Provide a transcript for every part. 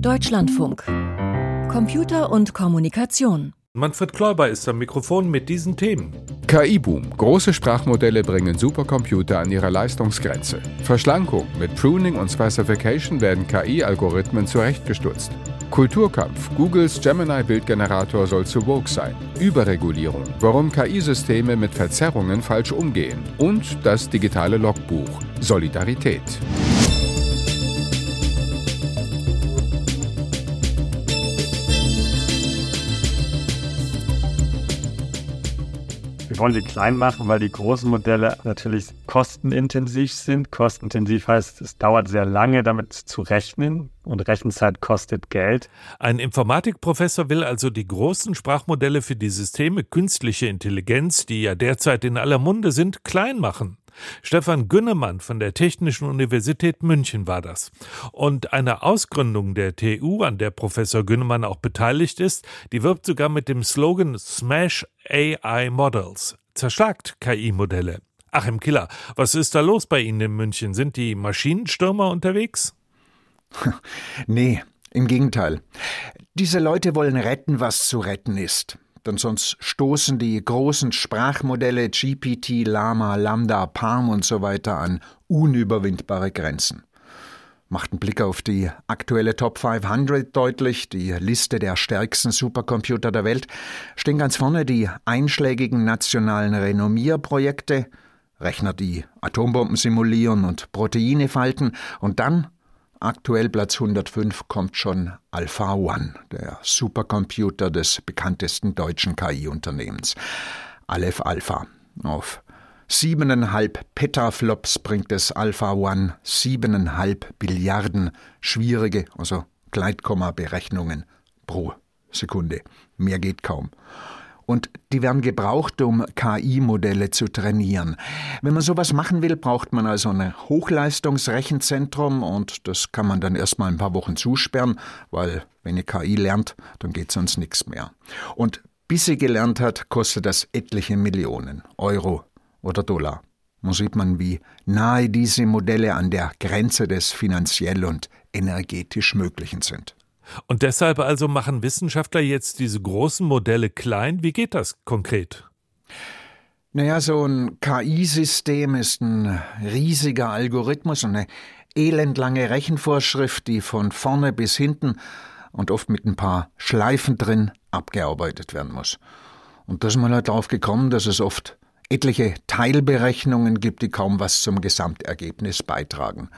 Deutschlandfunk. Computer und Kommunikation. Manfred Kläuber ist am Mikrofon mit diesen Themen. KI-Boom. Große Sprachmodelle bringen Supercomputer an ihre Leistungsgrenze. Verschlankung. Mit Pruning und Specification werden KI-Algorithmen zurechtgestutzt. Kulturkampf. Googles Gemini-Bildgenerator soll zu woke sein. Überregulierung. Warum KI-Systeme mit Verzerrungen falsch umgehen. Und das digitale Logbuch. Solidarität. Wollen sie klein machen, weil die großen Modelle natürlich kostenintensiv sind. Kostenintensiv heißt, es dauert sehr lange, damit zu rechnen und Rechenzeit kostet Geld. Ein Informatikprofessor will also die großen Sprachmodelle für die Systeme künstliche Intelligenz, die ja derzeit in aller Munde sind, klein machen. Stefan Günnemann von der Technischen Universität München war das. Und eine Ausgründung der TU, an der Professor Günnemann auch beteiligt ist, die wirbt sogar mit dem Slogan Smash AI Models. Zerschlagt KI-Modelle. Achim Killer, was ist da los bei Ihnen in München? Sind die Maschinenstürmer unterwegs? nee, im Gegenteil. Diese Leute wollen retten, was zu retten ist denn sonst stoßen die großen Sprachmodelle GPT, Lama, Lambda, Palm und so weiter an unüberwindbare Grenzen. Macht ein Blick auf die aktuelle Top 500 deutlich, die Liste der stärksten Supercomputer der Welt, stehen ganz vorne. Die einschlägigen nationalen Renommierprojekte, Rechner, die Atombomben simulieren und Proteine falten, und dann Aktuell Platz 105 kommt schon Alpha One, der Supercomputer des bekanntesten deutschen KI-Unternehmens. Aleph Alpha. Auf siebeneinhalb Petaflops bringt es Alpha One siebeneinhalb Billiarden schwierige, also Gleitkomma-Berechnungen pro Sekunde. Mehr geht kaum und die werden gebraucht, um KI-Modelle zu trainieren. Wenn man sowas machen will, braucht man also ein Hochleistungsrechenzentrum und das kann man dann erstmal ein paar Wochen zusperren, weil wenn ihr KI lernt, dann geht sonst nichts mehr. Und bis sie gelernt hat, kostet das etliche Millionen Euro oder Dollar. Man sieht man, wie nahe diese Modelle an der Grenze des finanziell und energetisch Möglichen sind. Und deshalb also machen Wissenschaftler jetzt diese großen Modelle klein. Wie geht das konkret? Naja, so ein KI-System ist ein riesiger Algorithmus, eine elendlange Rechenvorschrift, die von vorne bis hinten und oft mit ein paar Schleifen drin abgearbeitet werden muss. Und da ist man halt darauf gekommen, dass es oft etliche Teilberechnungen gibt, die kaum was zum Gesamtergebnis beitragen.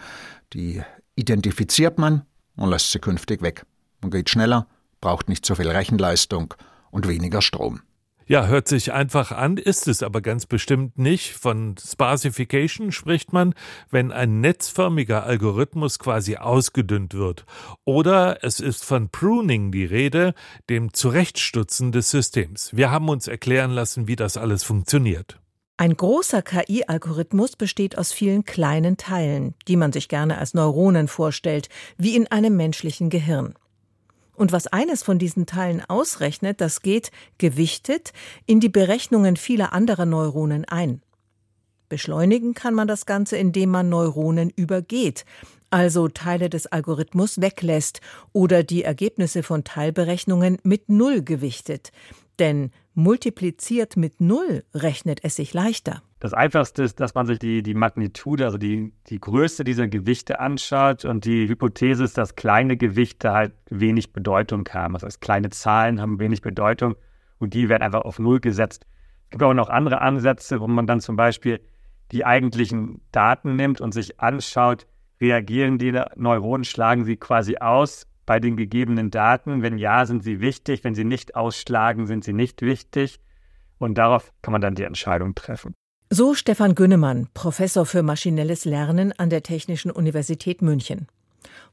Die identifiziert man und lässt sie künftig weg. Man geht schneller, braucht nicht so viel Rechenleistung und weniger Strom. Ja, hört sich einfach an, ist es aber ganz bestimmt nicht. Von Sparsification spricht man, wenn ein netzförmiger Algorithmus quasi ausgedünnt wird. Oder es ist von Pruning die Rede, dem Zurechtstutzen des Systems. Wir haben uns erklären lassen, wie das alles funktioniert. Ein großer KI-Algorithmus besteht aus vielen kleinen Teilen, die man sich gerne als Neuronen vorstellt, wie in einem menschlichen Gehirn. Und was eines von diesen Teilen ausrechnet, das geht gewichtet in die Berechnungen vieler anderer Neuronen ein. Beschleunigen kann man das Ganze, indem man Neuronen übergeht, also Teile des Algorithmus weglässt oder die Ergebnisse von Teilberechnungen mit Null gewichtet. Denn multipliziert mit Null rechnet es sich leichter. Das Einfachste ist, dass man sich die, die Magnitude, also die, die Größe dieser Gewichte anschaut. Und die Hypothese ist, dass kleine Gewichte halt wenig Bedeutung haben. Das heißt, kleine Zahlen haben wenig Bedeutung und die werden einfach auf Null gesetzt. Es gibt auch noch andere Ansätze, wo man dann zum Beispiel die eigentlichen Daten nimmt und sich anschaut, reagieren die Neuronen, schlagen sie quasi aus bei den gegebenen Daten. Wenn ja, sind sie wichtig. Wenn sie nicht ausschlagen, sind sie nicht wichtig. Und darauf kann man dann die Entscheidung treffen. So Stefan Günnemann, Professor für maschinelles Lernen an der Technischen Universität München.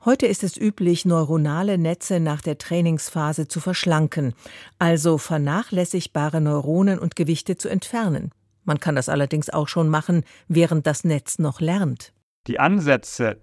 Heute ist es üblich, neuronale Netze nach der Trainingsphase zu verschlanken, also vernachlässigbare Neuronen und Gewichte zu entfernen. Man kann das allerdings auch schon machen, während das Netz noch lernt. Die Ansätze,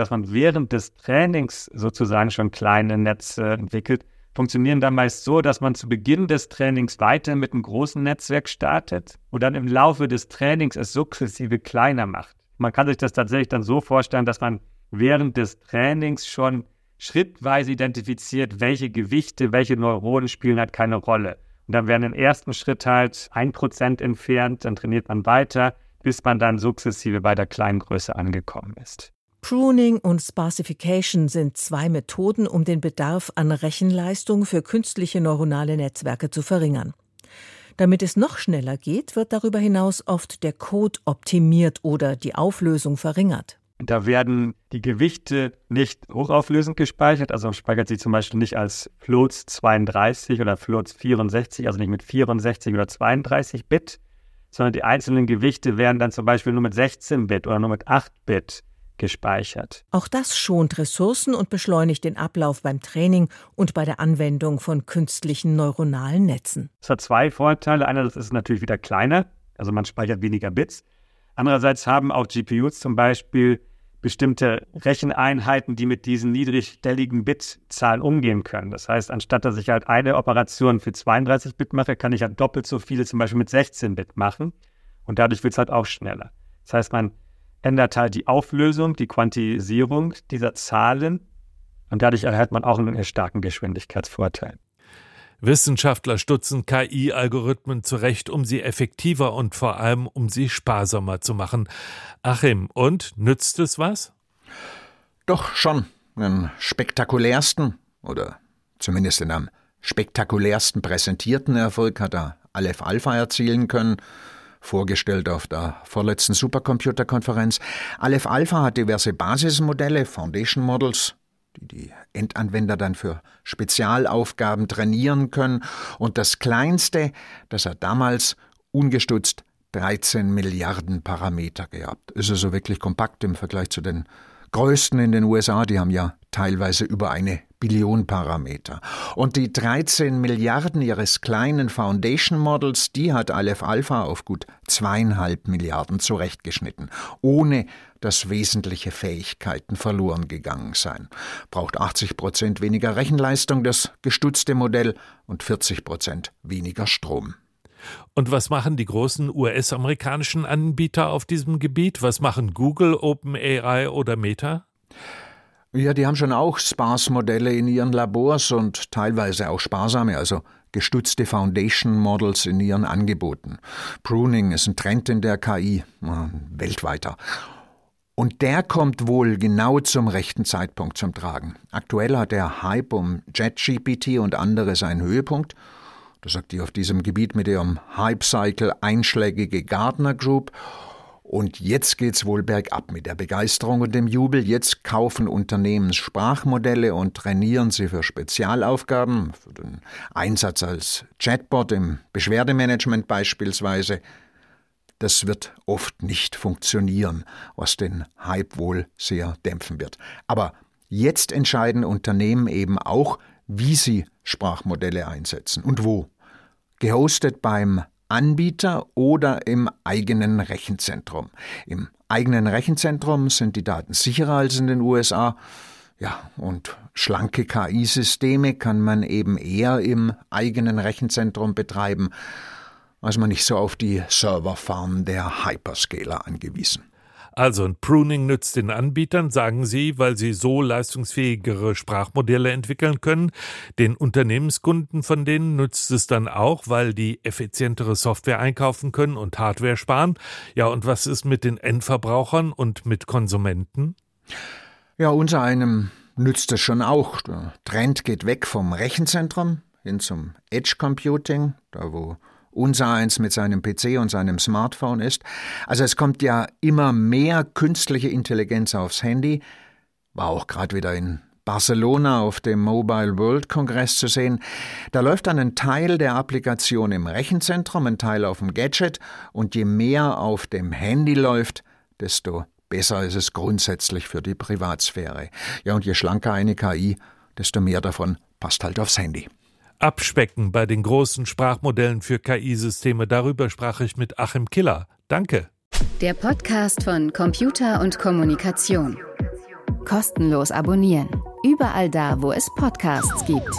dass man während des Trainings sozusagen schon kleine Netze entwickelt, funktionieren dann meist so, dass man zu Beginn des Trainings weiter mit einem großen Netzwerk startet und dann im Laufe des Trainings es sukzessive kleiner macht. Man kann sich das tatsächlich dann so vorstellen, dass man während des Trainings schon schrittweise identifiziert, welche Gewichte, welche Neuronen spielen halt keine Rolle. Und dann werden im ersten Schritt halt ein Prozent entfernt, dann trainiert man weiter, bis man dann sukzessive bei der kleinen Größe angekommen ist. Pruning und Sparsification sind zwei Methoden, um den Bedarf an Rechenleistung für künstliche neuronale Netzwerke zu verringern. Damit es noch schneller geht, wird darüber hinaus oft der Code optimiert oder die Auflösung verringert. Da werden die Gewichte nicht hochauflösend gespeichert, also speichert sie zum Beispiel nicht als Floats 32 oder Floats 64, also nicht mit 64 oder 32 Bit, sondern die einzelnen Gewichte werden dann zum Beispiel nur mit 16 Bit oder nur mit 8 Bit gespeichert. Auch das schont Ressourcen und beschleunigt den Ablauf beim Training und bei der Anwendung von künstlichen neuronalen Netzen. Es hat zwei Vorteile. Einerseits ist es natürlich wieder kleiner, also man speichert weniger Bits. Andererseits haben auch GPUs zum Beispiel bestimmte Recheneinheiten, die mit diesen niedrigstelligen Bitzahlen umgehen können. Das heißt, anstatt dass ich halt eine Operation für 32 Bit mache, kann ich halt doppelt so viele zum Beispiel mit 16 Bit machen. Und dadurch wird es halt auch schneller. Das heißt, man ändert halt die Auflösung, die Quantisierung dieser Zahlen und dadurch erhält man auch einen starken Geschwindigkeitsvorteil. Wissenschaftler stutzen KI-Algorithmen zurecht, um sie effektiver und vor allem um sie sparsamer zu machen. Achim, und nützt es was? Doch schon. Den spektakulärsten oder zumindest den am spektakulärsten präsentierten Erfolg hat er Aleph Alpha erzielen können vorgestellt auf der vorletzten Supercomputerkonferenz. Aleph Alpha hat diverse Basismodelle, Foundation Models, die die Endanwender dann für Spezialaufgaben trainieren können. Und das kleinste, das hat damals ungestutzt 13 Milliarden Parameter gehabt. Ist also wirklich kompakt im Vergleich zu den größten in den USA, die haben ja teilweise über eine Billion Parameter. Und die 13 Milliarden ihres kleinen Foundation Models, die hat Aleph Alpha auf gut zweieinhalb Milliarden zurechtgeschnitten, ohne dass wesentliche Fähigkeiten verloren gegangen seien. Braucht 80 Prozent weniger Rechenleistung das gestutzte Modell und 40 Prozent weniger Strom. Und was machen die großen US-amerikanischen Anbieter auf diesem Gebiet? Was machen Google, OpenAI oder Meta? Ja, die haben schon auch Sparse-Modelle in ihren Labors und teilweise auch sparsame, also gestutzte Foundation Models in ihren Angeboten. Pruning ist ein Trend in der KI, weltweiter. Und der kommt wohl genau zum rechten Zeitpunkt zum Tragen. Aktuell hat der Hype um JetGPT und andere seinen Höhepunkt. Das sagt die auf diesem Gebiet mit ihrem Hype-Cycle einschlägige Gardner Group. Und jetzt geht's wohl bergab mit der Begeisterung und dem Jubel. Jetzt kaufen Unternehmen Sprachmodelle und trainieren sie für Spezialaufgaben, für den Einsatz als Chatbot im Beschwerdemanagement beispielsweise. Das wird oft nicht funktionieren, was den Hype wohl sehr dämpfen wird. Aber jetzt entscheiden Unternehmen eben auch, wie sie Sprachmodelle einsetzen und wo. Gehostet beim Anbieter oder im eigenen Rechenzentrum. Im eigenen Rechenzentrum sind die Daten sicherer als in den USA. Ja, und schlanke KI-Systeme kann man eben eher im eigenen Rechenzentrum betreiben, als man nicht so auf die Serverfarm der Hyperscaler angewiesen. Also ein Pruning nützt den Anbietern, sagen sie, weil sie so leistungsfähigere Sprachmodelle entwickeln können. Den Unternehmenskunden von denen nützt es dann auch, weil die effizientere Software einkaufen können und Hardware sparen. Ja, und was ist mit den Endverbrauchern und mit Konsumenten? Ja, unser einem nützt es schon auch. Der Trend geht weg vom Rechenzentrum hin zum Edge Computing, da wo unser eins mit seinem PC und seinem Smartphone ist. Also es kommt ja immer mehr künstliche Intelligenz aufs Handy. War auch gerade wieder in Barcelona auf dem Mobile World Kongress zu sehen. Da läuft dann ein Teil der Applikation im Rechenzentrum, ein Teil auf dem Gadget und je mehr auf dem Handy läuft, desto besser ist es grundsätzlich für die Privatsphäre. Ja, und je schlanker eine KI, desto mehr davon passt halt aufs Handy. Abspecken bei den großen Sprachmodellen für KI-Systeme. Darüber sprach ich mit Achim Killer. Danke. Der Podcast von Computer und Kommunikation. Kostenlos abonnieren. Überall da, wo es Podcasts gibt.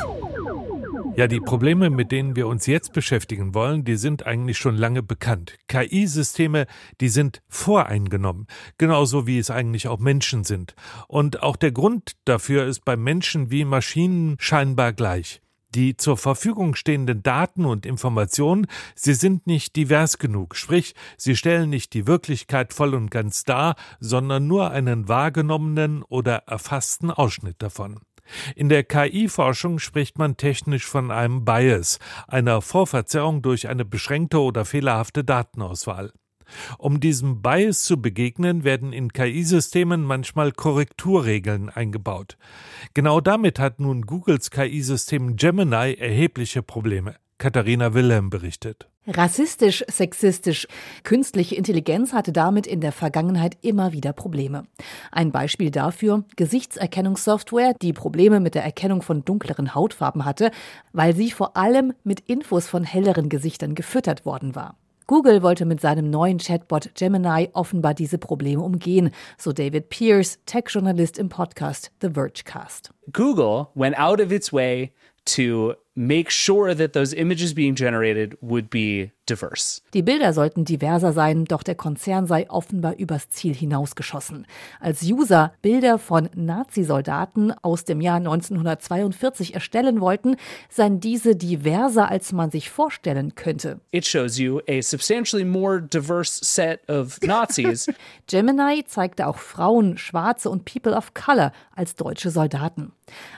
Ja, die Probleme, mit denen wir uns jetzt beschäftigen wollen, die sind eigentlich schon lange bekannt. KI-Systeme, die sind voreingenommen, genauso wie es eigentlich auch Menschen sind. Und auch der Grund dafür ist bei Menschen wie Maschinen scheinbar gleich. Die zur Verfügung stehenden Daten und Informationen, sie sind nicht divers genug, sprich, sie stellen nicht die Wirklichkeit voll und ganz dar, sondern nur einen wahrgenommenen oder erfassten Ausschnitt davon. In der KI-Forschung spricht man technisch von einem Bias, einer Vorverzerrung durch eine beschränkte oder fehlerhafte Datenauswahl. Um diesem Bias zu begegnen, werden in KI-Systemen manchmal Korrekturregeln eingebaut. Genau damit hat nun Googles KI-System Gemini erhebliche Probleme. Katharina Wilhelm berichtet. Rassistisch, sexistisch. Künstliche Intelligenz hatte damit in der Vergangenheit immer wieder Probleme. Ein Beispiel dafür Gesichtserkennungssoftware, die Probleme mit der Erkennung von dunkleren Hautfarben hatte, weil sie vor allem mit Infos von helleren Gesichtern gefüttert worden war. Google wollte mit seinem neuen Chatbot Gemini offenbar diese Probleme umgehen, so David Pierce, Tech-Journalist im Podcast The Vergecast. Google went out of its way to make sure that those images being generated would be diverse. Die Bilder sollten diverser sein, doch der Konzern sei offenbar übers Ziel hinausgeschossen. Als User Bilder von Nazisoldaten aus dem Jahr 1942 erstellen wollten, seien diese diverser, als man sich vorstellen könnte. It shows you a substantially more diverse set of Nazis. Gemini zeigte auch Frauen, Schwarze und People of Color als deutsche Soldaten.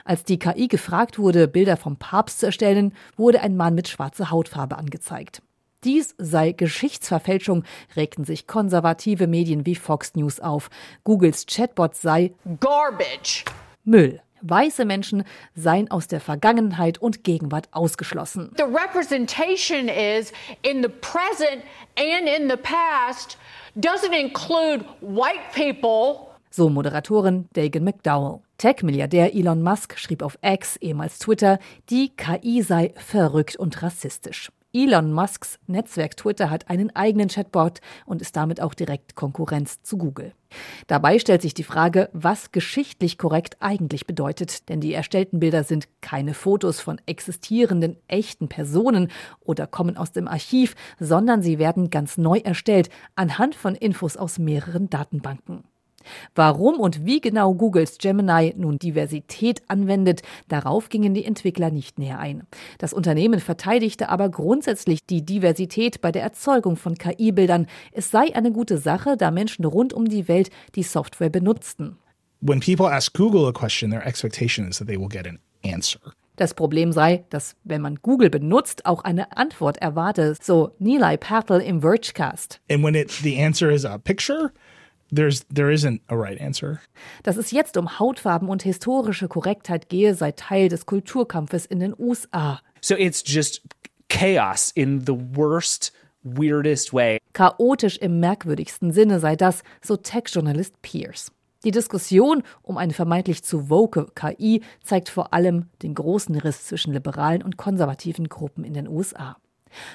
Als die KI gefragt wurde, Bilder vom Papst zu erstellen, wurde ein Mann mit schwarzer Hautfarbe angezeigt. Dies sei Geschichtsverfälschung, regten sich konservative Medien wie Fox News auf. Googles Chatbot sei Garbage. Müll. Weiße Menschen seien aus der Vergangenheit und Gegenwart ausgeschlossen. The representation is in the present and in the past doesn't include white people. So Moderatorin Dagan McDowell. Tech-Milliardär Elon Musk schrieb auf X, ehemals Twitter, die KI sei verrückt und rassistisch. Elon Musks Netzwerk Twitter hat einen eigenen Chatbot und ist damit auch direkt Konkurrenz zu Google. Dabei stellt sich die Frage, was geschichtlich korrekt eigentlich bedeutet, denn die erstellten Bilder sind keine Fotos von existierenden echten Personen oder kommen aus dem Archiv, sondern sie werden ganz neu erstellt anhand von Infos aus mehreren Datenbanken. Warum und wie genau Googles Gemini nun Diversität anwendet, darauf gingen die Entwickler nicht näher ein. Das Unternehmen verteidigte aber grundsätzlich die Diversität bei der Erzeugung von KI-Bildern. Es sei eine gute Sache, da Menschen rund um die Welt die Software benutzten. When people ask Google a question, their expectation is that they will get an answer. Das Problem sei, dass wenn man Google benutzt, auch eine Antwort erwarte, so Nilay Patel im Vergecast. And when it the answer is a picture, There's, there isn't a right answer. Dass es jetzt um Hautfarben und historische Korrektheit gehe, sei Teil des Kulturkampfes in den USA. So it's just chaos in the worst, weirdest way. Chaotisch im merkwürdigsten Sinne sei das, so Tech-Journalist Pierce. Die Diskussion um eine vermeintlich zu woke KI zeigt vor allem den großen Riss zwischen liberalen und konservativen Gruppen in den USA.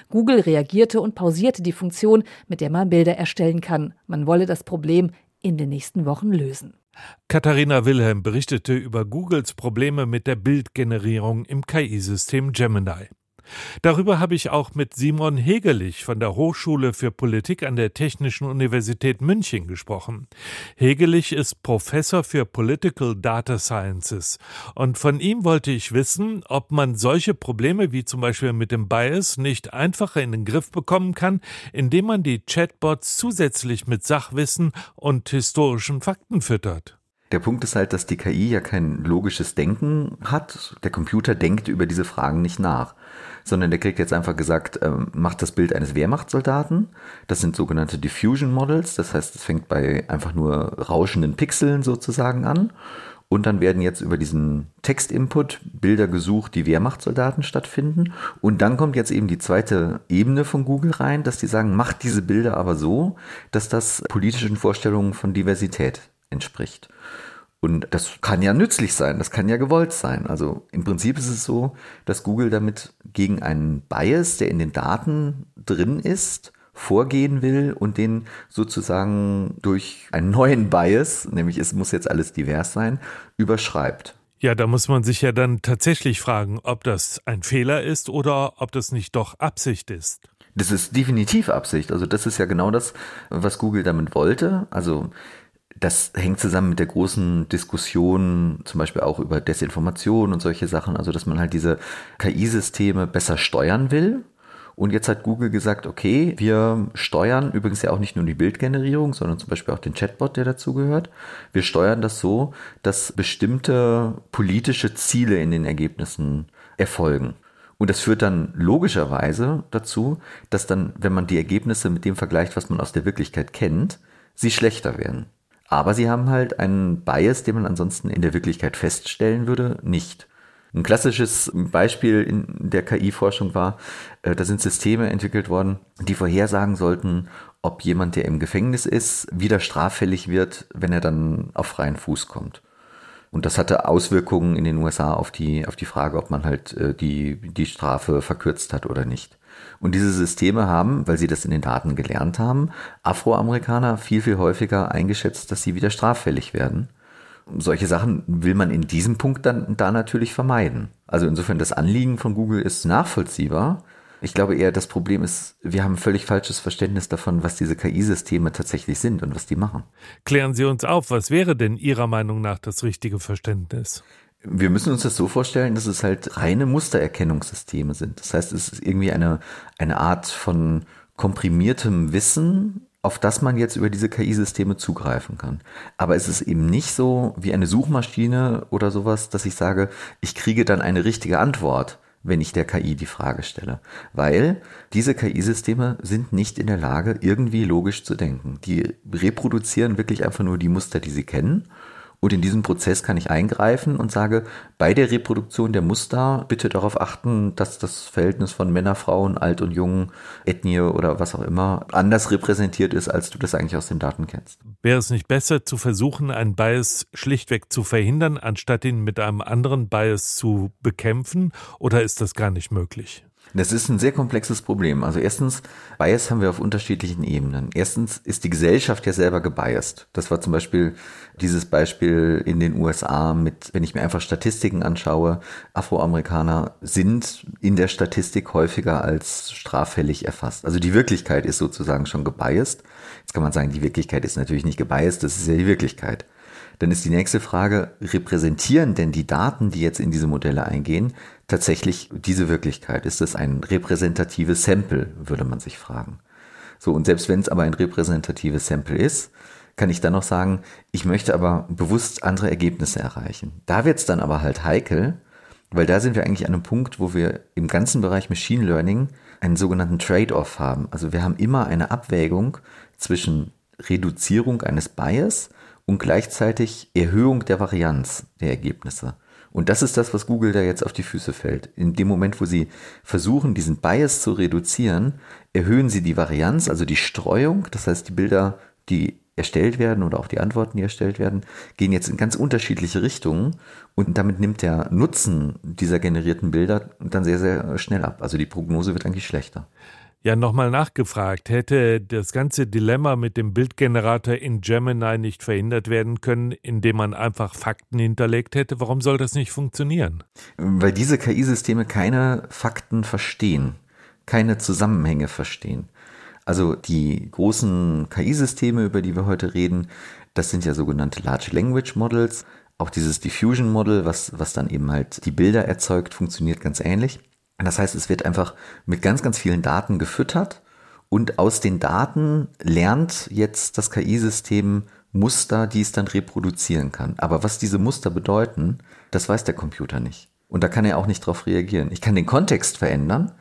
Google reagierte und pausierte die Funktion, mit der man Bilder erstellen kann. Man wolle das Problem in den nächsten Wochen lösen. Katharina Wilhelm berichtete über Googles Probleme mit der Bildgenerierung im KI-System Gemini. Darüber habe ich auch mit Simon Hegelich von der Hochschule für Politik an der Technischen Universität München gesprochen. Hegelich ist Professor für Political Data Sciences und von ihm wollte ich wissen, ob man solche Probleme wie zum Beispiel mit dem Bias nicht einfacher in den Griff bekommen kann, indem man die Chatbots zusätzlich mit Sachwissen und historischen Fakten füttert. Der Punkt ist halt, dass die KI ja kein logisches Denken hat. Der Computer denkt über diese Fragen nicht nach sondern der kriegt jetzt einfach gesagt, ähm, macht das Bild eines Wehrmachtssoldaten. Das sind sogenannte Diffusion Models, das heißt, es fängt bei einfach nur rauschenden Pixeln sozusagen an. Und dann werden jetzt über diesen Textinput Bilder gesucht, die Wehrmachtssoldaten stattfinden. Und dann kommt jetzt eben die zweite Ebene von Google rein, dass die sagen, macht diese Bilder aber so, dass das politischen Vorstellungen von Diversität entspricht. Und das kann ja nützlich sein, das kann ja gewollt sein. Also im Prinzip ist es so, dass Google damit gegen einen Bias, der in den Daten drin ist, vorgehen will und den sozusagen durch einen neuen Bias, nämlich es muss jetzt alles divers sein, überschreibt. Ja, da muss man sich ja dann tatsächlich fragen, ob das ein Fehler ist oder ob das nicht doch Absicht ist. Das ist definitiv Absicht. Also das ist ja genau das, was Google damit wollte. Also das hängt zusammen mit der großen Diskussion, zum Beispiel auch über Desinformation und solche Sachen. Also dass man halt diese KI-Systeme besser steuern will. Und jetzt hat Google gesagt, okay, wir steuern übrigens ja auch nicht nur die Bildgenerierung, sondern zum Beispiel auch den Chatbot, der dazugehört. Wir steuern das so, dass bestimmte politische Ziele in den Ergebnissen erfolgen. Und das führt dann logischerweise dazu, dass dann, wenn man die Ergebnisse mit dem vergleicht, was man aus der Wirklichkeit kennt, sie schlechter werden. Aber sie haben halt einen Bias, den man ansonsten in der Wirklichkeit feststellen würde, nicht. Ein klassisches Beispiel in der KI-Forschung war, äh, da sind Systeme entwickelt worden, die vorhersagen sollten, ob jemand, der im Gefängnis ist, wieder straffällig wird, wenn er dann auf freien Fuß kommt. Und das hatte Auswirkungen in den USA auf die, auf die Frage, ob man halt äh, die, die Strafe verkürzt hat oder nicht. Und diese Systeme haben, weil sie das in den Daten gelernt haben, Afroamerikaner viel, viel häufiger eingeschätzt, dass sie wieder straffällig werden. Solche Sachen will man in diesem Punkt dann da natürlich vermeiden. Also insofern das Anliegen von Google ist nachvollziehbar. Ich glaube eher, das Problem ist, wir haben ein völlig falsches Verständnis davon, was diese KI-Systeme tatsächlich sind und was die machen. Klären Sie uns auf, was wäre denn Ihrer Meinung nach das richtige Verständnis? Wir müssen uns das so vorstellen, dass es halt reine Mustererkennungssysteme sind. Das heißt, es ist irgendwie eine, eine Art von komprimiertem Wissen, auf das man jetzt über diese KI-Systeme zugreifen kann. Aber es ist eben nicht so wie eine Suchmaschine oder sowas, dass ich sage, ich kriege dann eine richtige Antwort wenn ich der KI die Frage stelle. Weil diese KI-Systeme sind nicht in der Lage, irgendwie logisch zu denken. Die reproduzieren wirklich einfach nur die Muster, die sie kennen und in diesem Prozess kann ich eingreifen und sage, bei der Reproduktion der Muster bitte darauf achten, dass das Verhältnis von Männer, Frauen, Alt und Jung, Ethnie oder was auch immer anders repräsentiert ist, als du das eigentlich aus den Daten kennst. Wäre es nicht besser zu versuchen, einen Bias schlichtweg zu verhindern, anstatt ihn mit einem anderen Bias zu bekämpfen? Oder ist das gar nicht möglich? Das ist ein sehr komplexes Problem. Also erstens, Bias haben wir auf unterschiedlichen Ebenen. Erstens ist die Gesellschaft ja selber gebiased. Das war zum Beispiel dieses Beispiel in den USA mit, wenn ich mir einfach Statistiken anschaue, Afroamerikaner sind in der Statistik häufiger als straffällig erfasst. Also die Wirklichkeit ist sozusagen schon gebiased. Jetzt kann man sagen, die Wirklichkeit ist natürlich nicht gebiased, das ist ja die Wirklichkeit. Dann ist die nächste Frage, repräsentieren denn die Daten, die jetzt in diese Modelle eingehen, tatsächlich diese Wirklichkeit? Ist es ein repräsentatives Sample, würde man sich fragen. So, und selbst wenn es aber ein repräsentatives Sample ist, kann ich dann noch sagen, ich möchte aber bewusst andere Ergebnisse erreichen. Da wird es dann aber halt heikel, weil da sind wir eigentlich an einem Punkt, wo wir im ganzen Bereich Machine Learning einen sogenannten Trade-off haben. Also wir haben immer eine Abwägung zwischen Reduzierung eines Bias und gleichzeitig Erhöhung der Varianz der Ergebnisse. Und das ist das, was Google da jetzt auf die Füße fällt. In dem Moment, wo sie versuchen, diesen Bias zu reduzieren, erhöhen sie die Varianz, also die Streuung. Das heißt, die Bilder, die erstellt werden oder auch die Antworten, die erstellt werden, gehen jetzt in ganz unterschiedliche Richtungen und damit nimmt der Nutzen dieser generierten Bilder dann sehr, sehr schnell ab. Also die Prognose wird eigentlich schlechter. Ja, nochmal nachgefragt, hätte das ganze Dilemma mit dem Bildgenerator in Gemini nicht verhindert werden können, indem man einfach Fakten hinterlegt hätte? Warum soll das nicht funktionieren? Weil diese KI-Systeme keine Fakten verstehen, keine Zusammenhänge verstehen. Also die großen KI-Systeme, über die wir heute reden, das sind ja sogenannte Large Language Models. Auch dieses Diffusion Model, was, was dann eben halt die Bilder erzeugt, funktioniert ganz ähnlich. Das heißt, es wird einfach mit ganz, ganz vielen Daten gefüttert und aus den Daten lernt jetzt das KI-System Muster, die es dann reproduzieren kann. Aber was diese Muster bedeuten, das weiß der Computer nicht. Und da kann er auch nicht darauf reagieren. Ich kann den Kontext verändern,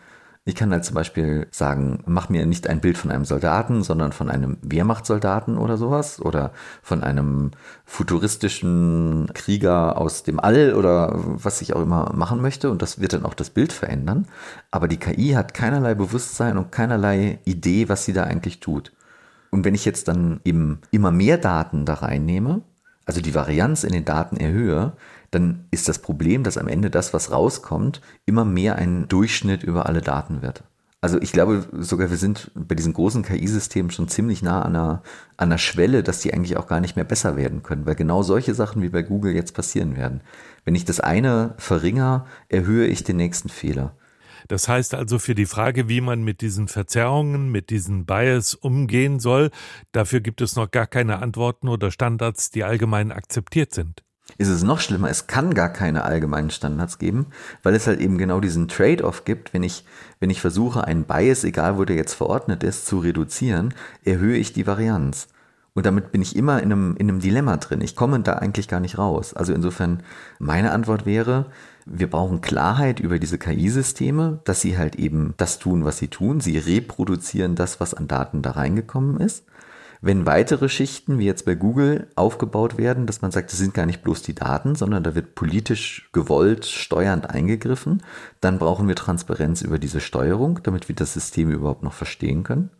ich kann halt zum Beispiel sagen, mach mir nicht ein Bild von einem Soldaten, sondern von einem Wehrmachtssoldaten oder sowas oder von einem futuristischen Krieger aus dem All oder was ich auch immer machen möchte und das wird dann auch das Bild verändern. Aber die KI hat keinerlei Bewusstsein und keinerlei Idee, was sie da eigentlich tut. Und wenn ich jetzt dann eben immer mehr Daten da reinnehme, also die Varianz in den Daten erhöhe, dann ist das Problem, dass am Ende das, was rauskommt, immer mehr ein Durchschnitt über alle Daten wird. Also ich glaube sogar, wir sind bei diesen großen KI-Systemen schon ziemlich nah an einer, an einer Schwelle, dass die eigentlich auch gar nicht mehr besser werden können, weil genau solche Sachen wie bei Google jetzt passieren werden. Wenn ich das eine verringere, erhöhe ich den nächsten Fehler. Das heißt also für die Frage, wie man mit diesen Verzerrungen, mit diesen Bias umgehen soll, dafür gibt es noch gar keine Antworten oder Standards, die allgemein akzeptiert sind ist es noch schlimmer, es kann gar keine allgemeinen Standards geben, weil es halt eben genau diesen Trade-off gibt, wenn ich, wenn ich versuche, einen Bias, egal wo der jetzt verordnet ist, zu reduzieren, erhöhe ich die Varianz. Und damit bin ich immer in einem, in einem Dilemma drin. Ich komme da eigentlich gar nicht raus. Also insofern, meine Antwort wäre, wir brauchen Klarheit über diese KI-Systeme, dass sie halt eben das tun, was sie tun. Sie reproduzieren das, was an Daten da reingekommen ist. Wenn weitere Schichten, wie jetzt bei Google, aufgebaut werden, dass man sagt, das sind gar nicht bloß die Daten, sondern da wird politisch gewollt, steuernd eingegriffen, dann brauchen wir Transparenz über diese Steuerung, damit wir das System überhaupt noch verstehen können.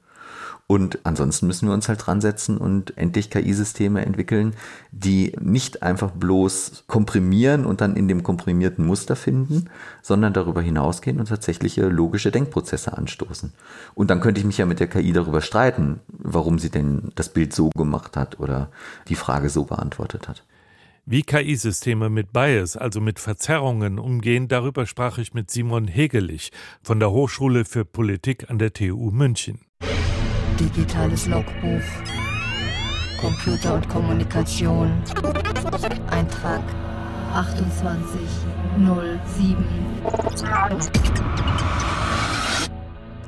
Und ansonsten müssen wir uns halt dran setzen und endlich KI-Systeme entwickeln, die nicht einfach bloß komprimieren und dann in dem komprimierten Muster finden, sondern darüber hinausgehen und tatsächliche logische Denkprozesse anstoßen. Und dann könnte ich mich ja mit der KI darüber streiten, warum sie denn das Bild so gemacht hat oder die Frage so beantwortet hat. Wie KI-Systeme mit Bias, also mit Verzerrungen umgehen, darüber sprach ich mit Simon Hegelich von der Hochschule für Politik an der TU München. Digitales Logbuch. Computer und Kommunikation. Eintrag 2807.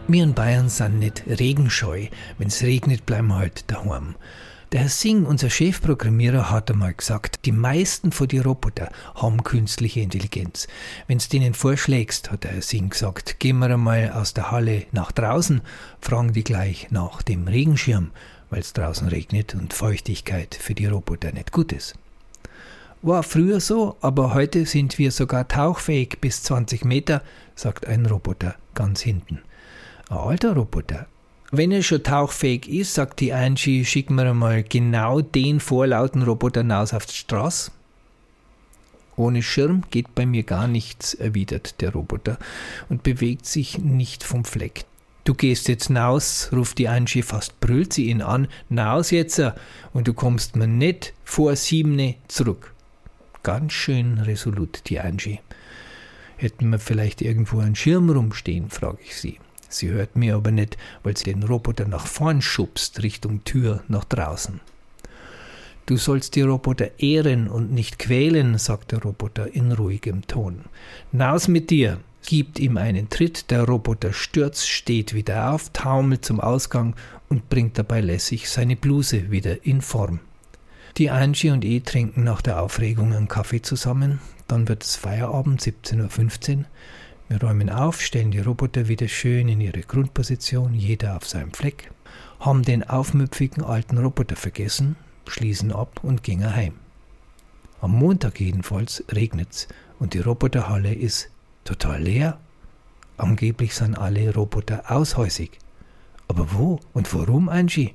Wir in Bayern sind nicht regenscheu. Wenn's regnet, bleiben wir halt daheim. Der Herr Singh, unser Chefprogrammierer, hat einmal gesagt, die meisten von den Roboter haben künstliche Intelligenz. Wenn's denen vorschlägst, hat der Herr Singh gesagt, gehen wir einmal aus der Halle nach draußen, fragen die gleich nach dem Regenschirm, weil's draußen regnet und Feuchtigkeit für die Roboter nicht gut ist. War früher so, aber heute sind wir sogar tauchfähig bis 20 Meter, sagt ein Roboter ganz hinten. Ein alter Roboter, wenn er schon tauchfähig ist, sagt die Angie, schicken wir einmal genau den vorlauten Roboter hinaus auf die Straße. Ohne Schirm geht bei mir gar nichts, erwidert der Roboter und bewegt sich nicht vom Fleck. Du gehst jetzt naus, ruft die Angie, fast brüllt sie ihn an, naus jetzt, und du kommst mir nicht vor siebene zurück. Ganz schön resolut, die Angie. Hätten wir vielleicht irgendwo einen Schirm rumstehen, frage ich sie. Sie hört mir aber nicht, weil sie den Roboter nach vorn schubst, Richtung Tür nach draußen. Du sollst die Roboter ehren und nicht quälen, sagt der Roboter in ruhigem Ton. Naus mit dir! Gibt ihm einen Tritt, der Roboter stürzt, steht wieder auf, taumelt zum Ausgang und bringt dabei lässig seine Bluse wieder in Form. Die Angie und ich trinken nach der Aufregung einen Kaffee zusammen, dann wird es Feierabend, 17.15 Uhr. Wir räumen auf, stellen die Roboter wieder schön in ihre Grundposition, jeder auf seinem Fleck, haben den aufmüpfigen alten Roboter vergessen, schließen ab und gingen heim. Am Montag jedenfalls regnet's und die Roboterhalle ist total leer. Angeblich sind alle Roboter aushäusig. Aber wo und warum, Angie?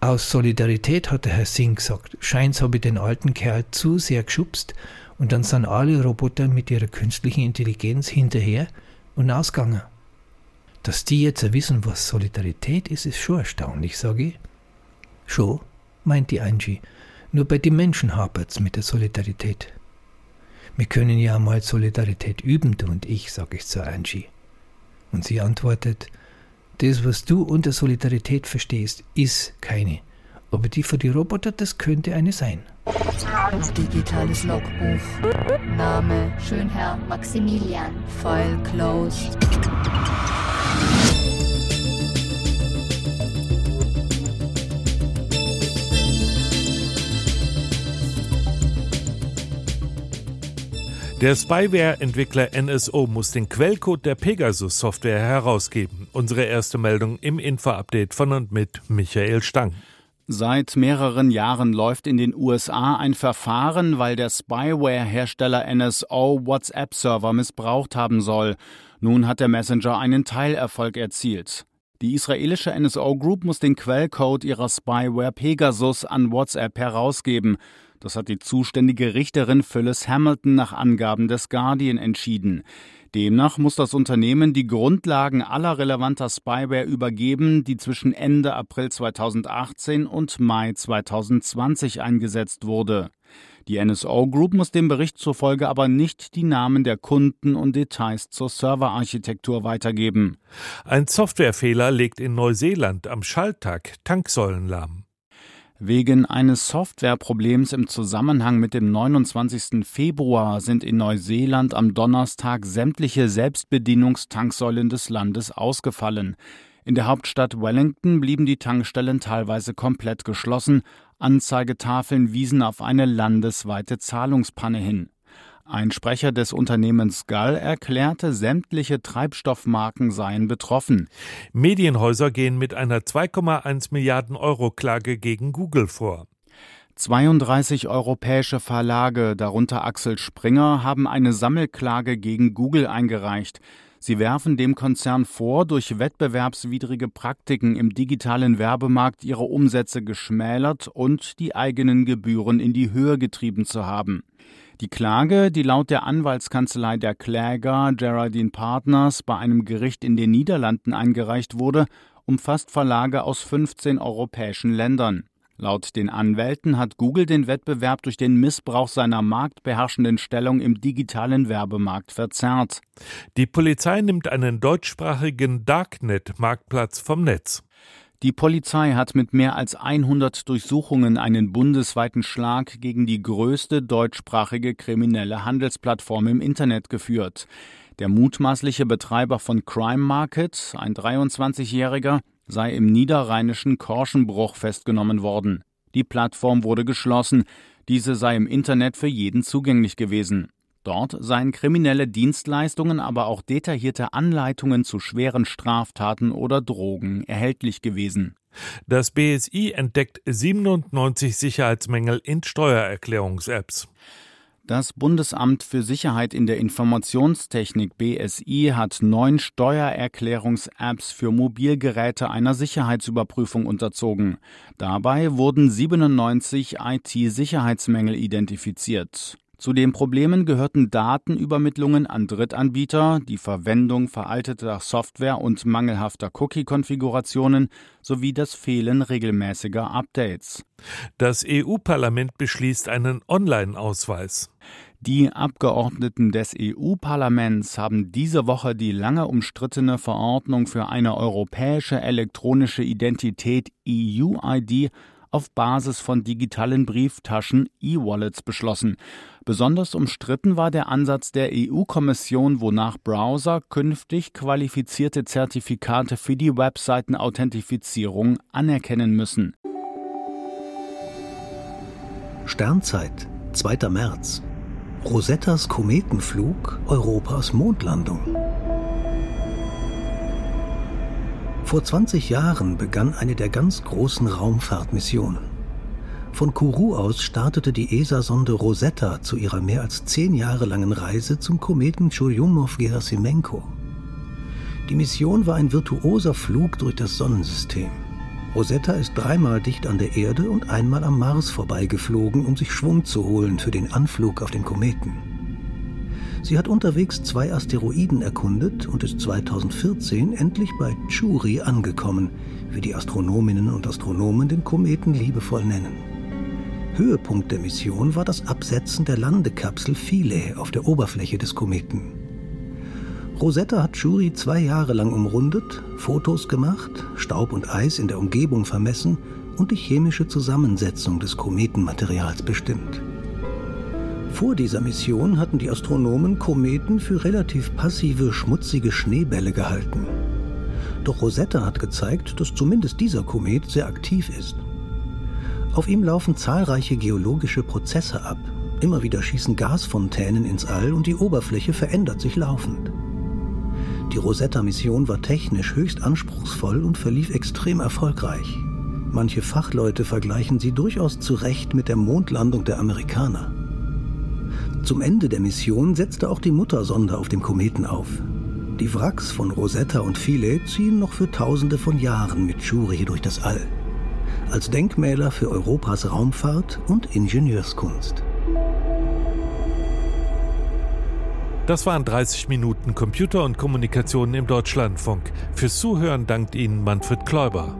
Aus Solidarität hat der Herr Singh gesagt, scheint's habe ich den alten Kerl zu sehr geschubst und dann sind alle Roboter mit ihrer künstlichen Intelligenz hinterher und ausgegangen. Dass die jetzt wissen, was Solidarität ist, ist schon erstaunlich, sage ich. Schon, meint die Angie. Nur bei den Menschen hapert's mit der Solidarität. Wir können ja mal Solidarität üben, du und ich, sage ich zur Angie. Und sie antwortet, das, was du unter Solidarität verstehst, ist keine. Aber die für die Roboter, das könnte eine sein. Digitales Logbuch. Name Schönherr Maximilian. File closed. Der Spyware-Entwickler NSO muss den Quellcode der Pegasus-Software herausgeben. Unsere erste Meldung im Info-Update von und mit Michael Stang. Seit mehreren Jahren läuft in den USA ein Verfahren, weil der Spyware-Hersteller NSO WhatsApp-Server missbraucht haben soll. Nun hat der Messenger einen Teilerfolg erzielt. Die israelische NSO Group muss den Quellcode ihrer Spyware Pegasus an WhatsApp herausgeben. Das hat die zuständige Richterin Phyllis Hamilton nach Angaben des Guardian entschieden. Demnach muss das Unternehmen die Grundlagen aller relevanter Spyware übergeben, die zwischen Ende April 2018 und Mai 2020 eingesetzt wurde. Die NSO Group muss dem Bericht zufolge aber nicht die Namen der Kunden und Details zur Serverarchitektur weitergeben. Ein Softwarefehler legt in Neuseeland am Schalltag Tanksäulen lahm. Wegen eines Softwareproblems im Zusammenhang mit dem 29. Februar sind in Neuseeland am Donnerstag sämtliche Selbstbedienungstanksäulen des Landes ausgefallen. In der Hauptstadt Wellington blieben die Tankstellen teilweise komplett geschlossen, Anzeigetafeln wiesen auf eine landesweite Zahlungspanne hin. Ein Sprecher des Unternehmens Gall erklärte, sämtliche Treibstoffmarken seien betroffen. Medienhäuser gehen mit einer 2,1 Milliarden Euro Klage gegen Google vor. 32 europäische Verlage, darunter Axel Springer, haben eine Sammelklage gegen Google eingereicht. Sie werfen dem Konzern vor, durch wettbewerbswidrige Praktiken im digitalen Werbemarkt ihre Umsätze geschmälert und die eigenen Gebühren in die Höhe getrieben zu haben. Die Klage, die laut der Anwaltskanzlei der Kläger Geraldine Partners bei einem Gericht in den Niederlanden eingereicht wurde, umfasst Verlage aus 15 europäischen Ländern. Laut den Anwälten hat Google den Wettbewerb durch den Missbrauch seiner marktbeherrschenden Stellung im digitalen Werbemarkt verzerrt. Die Polizei nimmt einen deutschsprachigen Darknet-Marktplatz vom Netz. Die Polizei hat mit mehr als 100 Durchsuchungen einen bundesweiten Schlag gegen die größte deutschsprachige kriminelle Handelsplattform im Internet geführt. Der mutmaßliche Betreiber von Crime Market, ein 23-Jähriger, sei im niederrheinischen Korschenbruch festgenommen worden. Die Plattform wurde geschlossen, diese sei im Internet für jeden zugänglich gewesen. Dort seien kriminelle Dienstleistungen, aber auch detaillierte Anleitungen zu schweren Straftaten oder Drogen erhältlich gewesen. Das BSI entdeckt 97 Sicherheitsmängel in Steuererklärungs-Apps. Das Bundesamt für Sicherheit in der Informationstechnik BSI hat neun Steuererklärungs-Apps für Mobilgeräte einer Sicherheitsüberprüfung unterzogen. Dabei wurden 97 IT-Sicherheitsmängel identifiziert. Zu den Problemen gehörten Datenübermittlungen an Drittanbieter, die Verwendung veralteter Software und mangelhafter Cookie-Konfigurationen sowie das Fehlen regelmäßiger Updates. Das EU-Parlament beschließt einen Online-Ausweis. Die Abgeordneten des EU-Parlaments haben diese Woche die lange umstrittene Verordnung für eine europäische elektronische Identität EU-ID auf Basis von digitalen Brieftaschen E-Wallets beschlossen. Besonders umstritten war der Ansatz der EU-Kommission, wonach Browser künftig qualifizierte Zertifikate für die Webseitenauthentifizierung anerkennen müssen. Sternzeit, 2. März. Rosettas Kometenflug, Europas Mondlandung. Vor 20 Jahren begann eine der ganz großen Raumfahrtmissionen. Von Kourou aus startete die ESA-Sonde Rosetta zu ihrer mehr als zehn Jahre langen Reise zum Kometen Churyumov-Gerasimenko. Die Mission war ein virtuoser Flug durch das Sonnensystem. Rosetta ist dreimal dicht an der Erde und einmal am Mars vorbeigeflogen, um sich Schwung zu holen für den Anflug auf den Kometen. Sie hat unterwegs zwei Asteroiden erkundet und ist 2014 endlich bei Churi angekommen, wie die Astronominnen und Astronomen den Kometen liebevoll nennen. Höhepunkt der Mission war das Absetzen der Landekapsel Philae auf der Oberfläche des Kometen. Rosetta hat Churi zwei Jahre lang umrundet, Fotos gemacht, Staub und Eis in der Umgebung vermessen und die chemische Zusammensetzung des Kometenmaterials bestimmt. Vor dieser Mission hatten die Astronomen Kometen für relativ passive, schmutzige Schneebälle gehalten. Doch Rosetta hat gezeigt, dass zumindest dieser Komet sehr aktiv ist. Auf ihm laufen zahlreiche geologische Prozesse ab. Immer wieder schießen Gasfontänen ins All und die Oberfläche verändert sich laufend. Die Rosetta-Mission war technisch höchst anspruchsvoll und verlief extrem erfolgreich. Manche Fachleute vergleichen sie durchaus zu Recht mit der Mondlandung der Amerikaner. Zum Ende der Mission setzte auch die Muttersonde auf dem Kometen auf. Die Wracks von Rosetta und Philae ziehen noch für Tausende von Jahren mit Churi durch das All. Als Denkmäler für Europas Raumfahrt und Ingenieurskunst. Das waren 30 Minuten Computer und Kommunikation im Deutschlandfunk. Fürs Zuhören dankt Ihnen Manfred Kläuber.